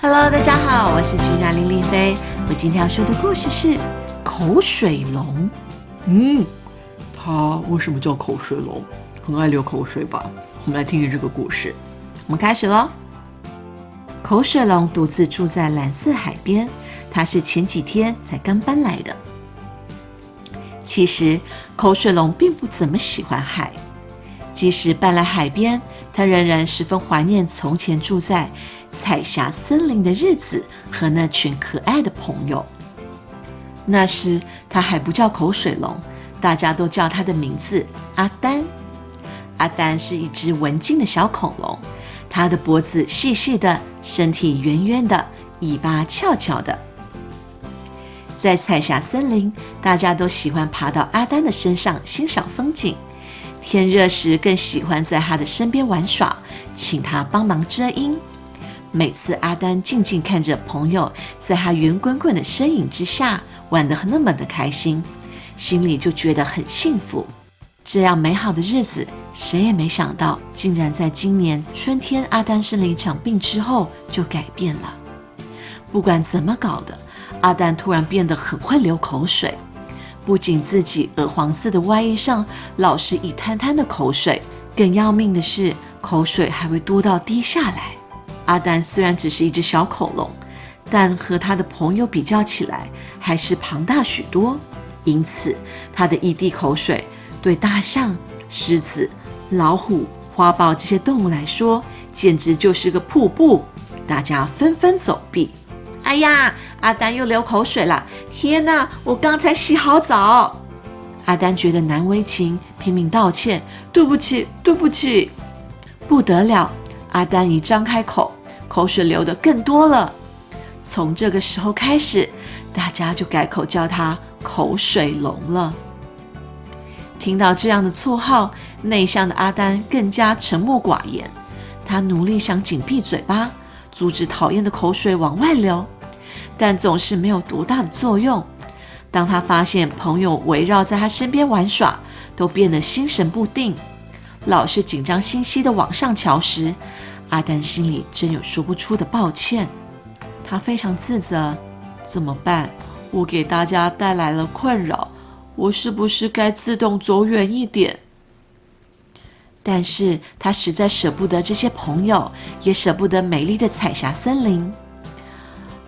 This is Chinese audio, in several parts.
Hello，大家好，我是君雅林丽菲。我今天要说的故事是口水龙。嗯，它为什么叫口水龙？很爱流口水吧？我们来听听这个故事。我们开始喽。口水龙独自住在蓝色海边，它是前几天才刚搬来的。其实，口水龙并不怎么喜欢海，即使搬来海边，它仍然十分怀念从前住在。彩霞森林的日子和那群可爱的朋友。那时他还不叫口水龙，大家都叫他的名字阿丹。阿丹是一只文静的小恐龙，它的脖子细细的，身体圆圆的，尾巴翘翘的。在彩霞森林，大家都喜欢爬到阿丹的身上欣赏风景。天热时，更喜欢在他的身边玩耍，请他帮忙遮阴。每次阿丹静静看着朋友在他圆滚滚的身影之下玩得那么的开心，心里就觉得很幸福。这样美好的日子，谁也没想到，竟然在今年春天，阿丹生了一场病之后就改变了。不管怎么搞的，阿丹突然变得很会流口水，不仅自己鹅黄色的外衣上老是一滩滩的口水，更要命的是，口水还会多到滴下来。阿丹虽然只是一只小恐龙，但和他的朋友比较起来，还是庞大许多。因此，他的一滴口水对大象、狮子、老虎、花豹这些动物来说，简直就是个瀑布，大家纷纷走避。哎呀，阿丹又流口水了！天哪，我刚才洗好澡。阿丹觉得难为情，拼命道歉：“对不起，对不起。”不得了，阿丹一张开口。口水流的更多了。从这个时候开始，大家就改口叫他口水龙了。听到这样的绰号，内向的阿丹更加沉默寡言。他努力想紧闭嘴巴，阻止讨厌的口水往外流，但总是没有多大的作用。当他发现朋友围绕在他身边玩耍，都变得心神不定，老是紧张兮兮的往上瞧时，阿丹心里真有说不出的抱歉，他非常自责，怎么办？我给大家带来了困扰，我是不是该自动走远一点？但是他实在舍不得这些朋友，也舍不得美丽的彩霞森林。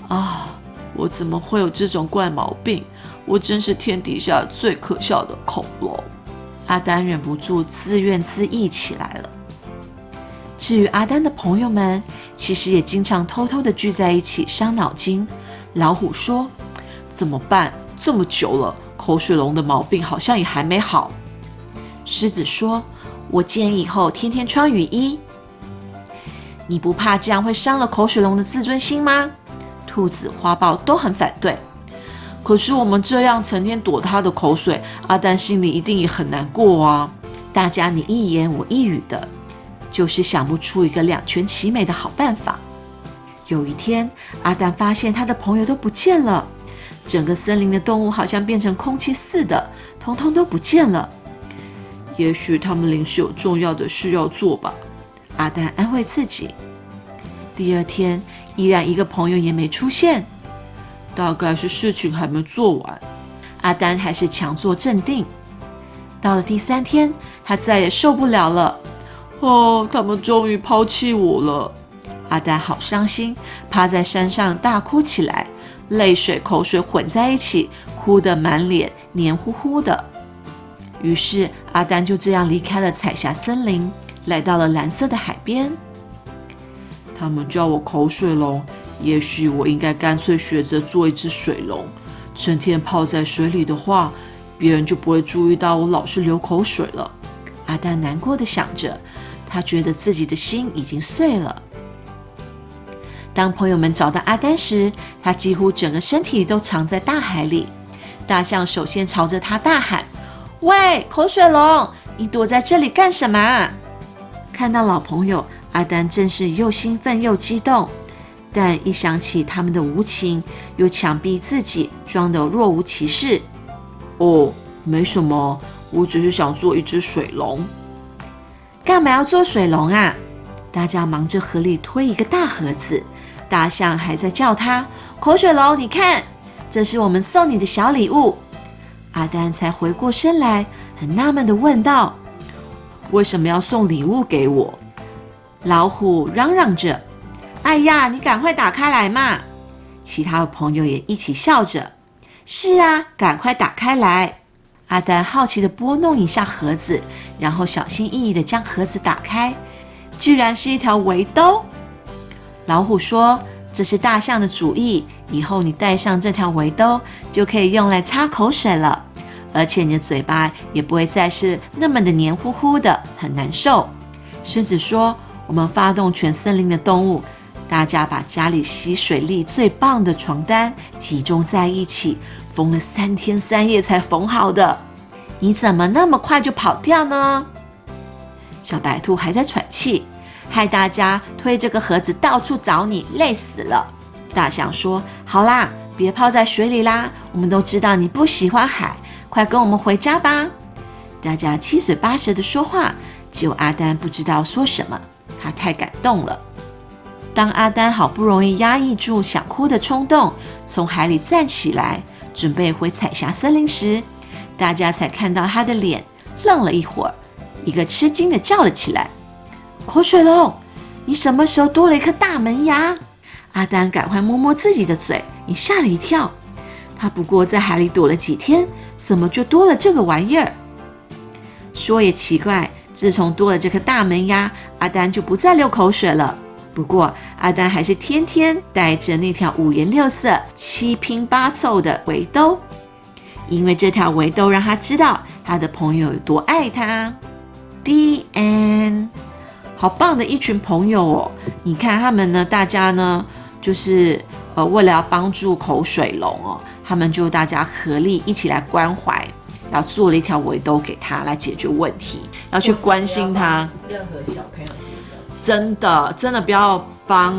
啊，我怎么会有这种怪毛病？我真是天底下最可笑的恐龙！阿丹忍不住自怨自艾起来了。至于阿丹的朋友们，其实也经常偷偷的聚在一起伤脑筋。老虎说：“怎么办？这么久了，口水龙的毛病好像也还没好。”狮子说：“我建议以后天天穿雨衣。”你不怕这样会伤了口水龙的自尊心吗？兔子、花豹都很反对。可是我们这样成天躲他的口水，阿丹心里一定也很难过啊！大家你一言我一语的。就是想不出一个两全其美的好办法。有一天，阿丹发现他的朋友都不见了，整个森林的动物好像变成空气似的，通通都不见了。也许他们临时有重要的事要做吧。阿丹安慰自己。第二天，依然一个朋友也没出现，大概是事情还没做完。阿丹还是强作镇定。到了第三天，他再也受不了了。哦，他们终于抛弃我了，阿丹好伤心，趴在山上大哭起来，泪水、口水混在一起，哭得满脸黏糊糊的。于是阿丹就这样离开了彩霞森林，来到了蓝色的海边。他们叫我口水龙，也许我应该干脆学着做一只水龙，成天泡在水里的话，别人就不会注意到我老是流口水了。阿丹难过的想着。他觉得自己的心已经碎了。当朋友们找到阿丹时，他几乎整个身体都藏在大海里。大象首先朝着他大喊：“喂，口水龙，你躲在这里干什么？”看到老朋友，阿丹真是又兴奋又激动。但一想起他们的无情，又强逼自己装得若无其事。哦，没什么，我只是想做一只水龙。干嘛要做水龙啊？大家忙着河里推一个大盒子，大象还在叫他：“口水龙，你看，这是我们送你的小礼物。”阿丹才回过身来，很纳闷的问道：“为什么要送礼物给我？”老虎嚷嚷着：“哎呀，你赶快打开来嘛！”其他的朋友也一起笑着：“是啊，赶快打开来！”阿丹好奇的拨弄一下盒子，然后小心翼翼的将盒子打开，居然是一条围兜。老虎说：“这是大象的主意，以后你戴上这条围兜，就可以用来擦口水了，而且你的嘴巴也不会再是那么的黏糊糊的，很难受。”狮子说：“我们发动全森林的动物，大家把家里吸水力最棒的床单集中在一起。”缝了三天三夜才缝好的，你怎么那么快就跑掉呢？小白兔还在喘气，害大家推这个盒子到处找你，累死了。大象说：“好啦，别泡在水里啦，我们都知道你不喜欢海，快跟我们回家吧。”大家七嘴八舌的说话，只有阿丹不知道说什么，他太感动了。当阿丹好不容易压抑住想哭的冲动，从海里站起来。准备回彩霞森林时，大家才看到他的脸，愣了一会儿，一个吃惊的叫了起来：“口水龙，你什么时候多了一颗大门牙？”阿丹赶快摸摸自己的嘴，你吓了一跳。他不过在海里躲了几天，怎么就多了这个玩意儿？说也奇怪，自从多了这颗大门牙，阿丹就不再流口水了。不过，阿丹还是天天带着那条五颜六色、七拼八凑的围兜，因为这条围兜让他知道他的朋友有多爱他。D N，好棒的一群朋友哦！你看他们呢，大家呢，就是呃，为了要帮助口水龙哦，他们就大家合力一起来关怀，然后做了一条围兜给他来解决问题，要去关心他。任何小朋友。真的，真的不要帮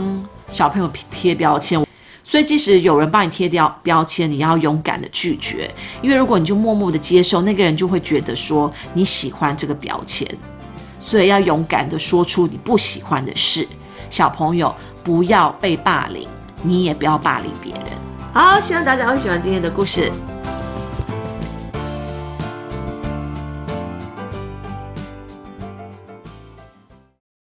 小朋友贴标签。所以，即使有人帮你贴掉标签，你要勇敢的拒绝。因为如果你就默默的接受，那个人就会觉得说你喜欢这个标签。所以要勇敢的说出你不喜欢的事。小朋友不要被霸凌，你也不要霸凌别人。好，希望大家会喜欢今天的故事。